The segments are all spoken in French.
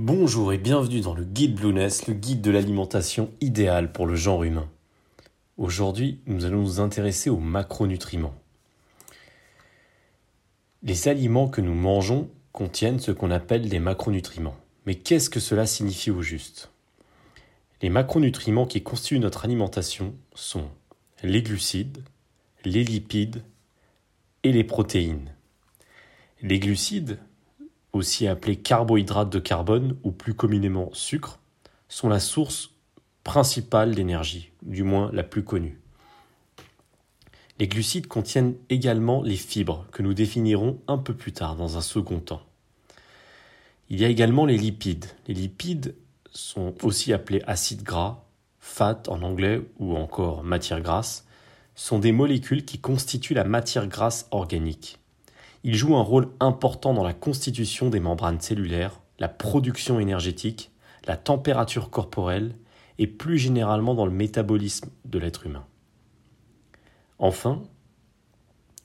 Bonjour et bienvenue dans le guide Blueness, le guide de l'alimentation idéale pour le genre humain. Aujourd'hui, nous allons nous intéresser aux macronutriments. Les aliments que nous mangeons contiennent ce qu'on appelle des macronutriments. Mais qu'est-ce que cela signifie au juste? Les macronutriments qui constituent notre alimentation sont les glucides, les lipides et les protéines. Les glucides, aussi appelés carbohydrates de carbone ou plus communément sucre, sont la source principale d'énergie, du moins la plus connue. Les glucides contiennent également les fibres que nous définirons un peu plus tard dans un second temps. Il y a également les lipides. Les lipides sont aussi appelés acides gras, fat en anglais ou encore matière grasse, sont des molécules qui constituent la matière grasse organique. Ils jouent un rôle important dans la constitution des membranes cellulaires, la production énergétique, la température corporelle et plus généralement dans le métabolisme de l'être humain. Enfin,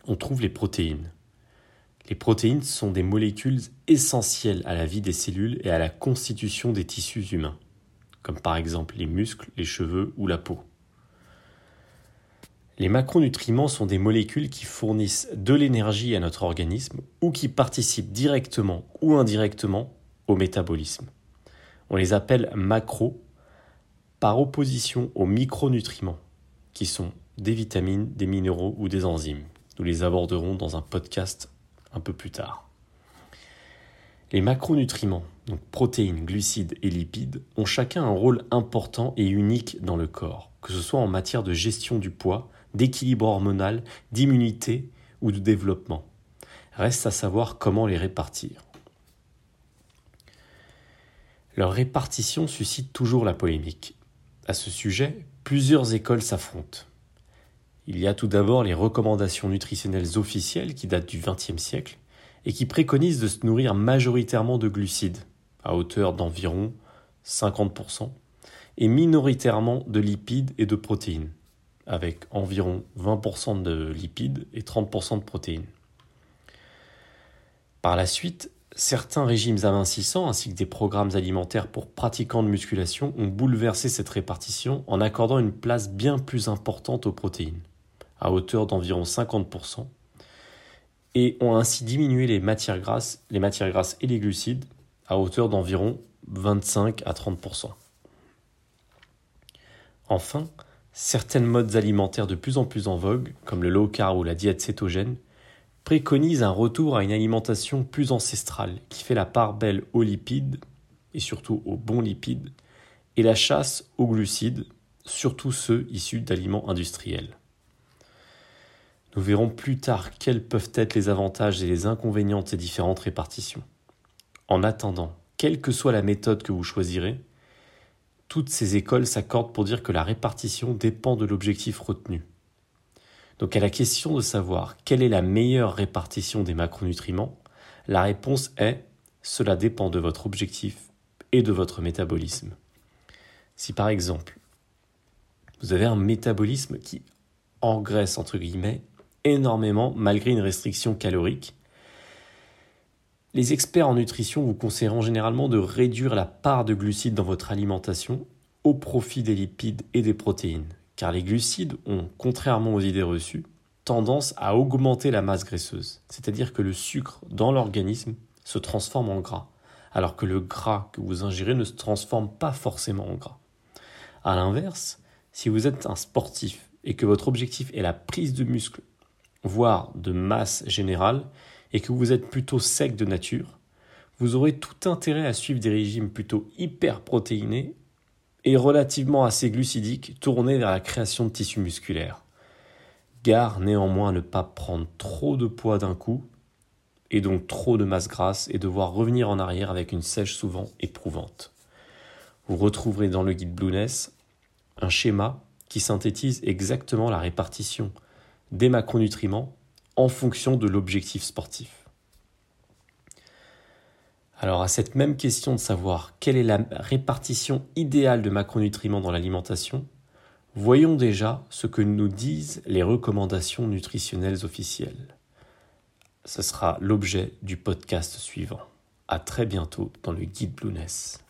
on trouve les protéines. Les protéines sont des molécules essentielles à la vie des cellules et à la constitution des tissus humains, comme par exemple les muscles, les cheveux ou la peau. Les macronutriments sont des molécules qui fournissent de l'énergie à notre organisme ou qui participent directement ou indirectement au métabolisme. On les appelle macros par opposition aux micronutriments, qui sont des vitamines, des minéraux ou des enzymes. Nous les aborderons dans un podcast un peu plus tard. Les macronutriments, donc protéines, glucides et lipides, ont chacun un rôle important et unique dans le corps, que ce soit en matière de gestion du poids, d'équilibre hormonal, d'immunité ou de développement. Reste à savoir comment les répartir. Leur répartition suscite toujours la polémique. À ce sujet, plusieurs écoles s'affrontent. Il y a tout d'abord les recommandations nutritionnelles officielles qui datent du XXe siècle et qui préconisent de se nourrir majoritairement de glucides, à hauteur d'environ 50%, et minoritairement de lipides et de protéines, avec environ 20% de lipides et 30% de protéines. Par la suite, certains régimes amincissants ainsi que des programmes alimentaires pour pratiquants de musculation ont bouleversé cette répartition en accordant une place bien plus importante aux protéines à hauteur d'environ 50%, et ont ainsi diminué les matières grasses, les matières grasses et les glucides à hauteur d'environ 25 à 30%. Enfin, certaines modes alimentaires de plus en plus en vogue, comme le low carb ou la diète cétogène, préconisent un retour à une alimentation plus ancestrale qui fait la part belle aux lipides et surtout aux bons lipides et la chasse aux glucides, surtout ceux issus d'aliments industriels. Nous verrons plus tard quels peuvent être les avantages et les inconvénients de ces différentes répartitions. En attendant, quelle que soit la méthode que vous choisirez, toutes ces écoles s'accordent pour dire que la répartition dépend de l'objectif retenu. Donc à la question de savoir quelle est la meilleure répartition des macronutriments, la réponse est cela dépend de votre objectif et de votre métabolisme. Si par exemple, vous avez un métabolisme qui engraisse entre guillemets énormément malgré une restriction calorique. Les experts en nutrition vous conseilleront généralement de réduire la part de glucides dans votre alimentation au profit des lipides et des protéines, car les glucides ont, contrairement aux idées reçues, tendance à augmenter la masse graisseuse, c'est-à-dire que le sucre dans l'organisme se transforme en gras, alors que le gras que vous ingérez ne se transforme pas forcément en gras. A l'inverse, si vous êtes un sportif et que votre objectif est la prise de muscle voire de masse générale, et que vous êtes plutôt sec de nature, vous aurez tout intérêt à suivre des régimes plutôt hyper protéinés et relativement assez glucidiques tournés vers la création de tissus musculaires. Gare néanmoins à ne pas prendre trop de poids d'un coup, et donc trop de masse grasse, et devoir revenir en arrière avec une sèche souvent éprouvante. Vous retrouverez dans le guide Blueness un schéma qui synthétise exactement la répartition des macronutriments en fonction de l'objectif sportif. Alors à cette même question de savoir quelle est la répartition idéale de macronutriments dans l'alimentation, voyons déjà ce que nous disent les recommandations nutritionnelles officielles. Ce sera l'objet du podcast suivant. À très bientôt dans le guide Blueness.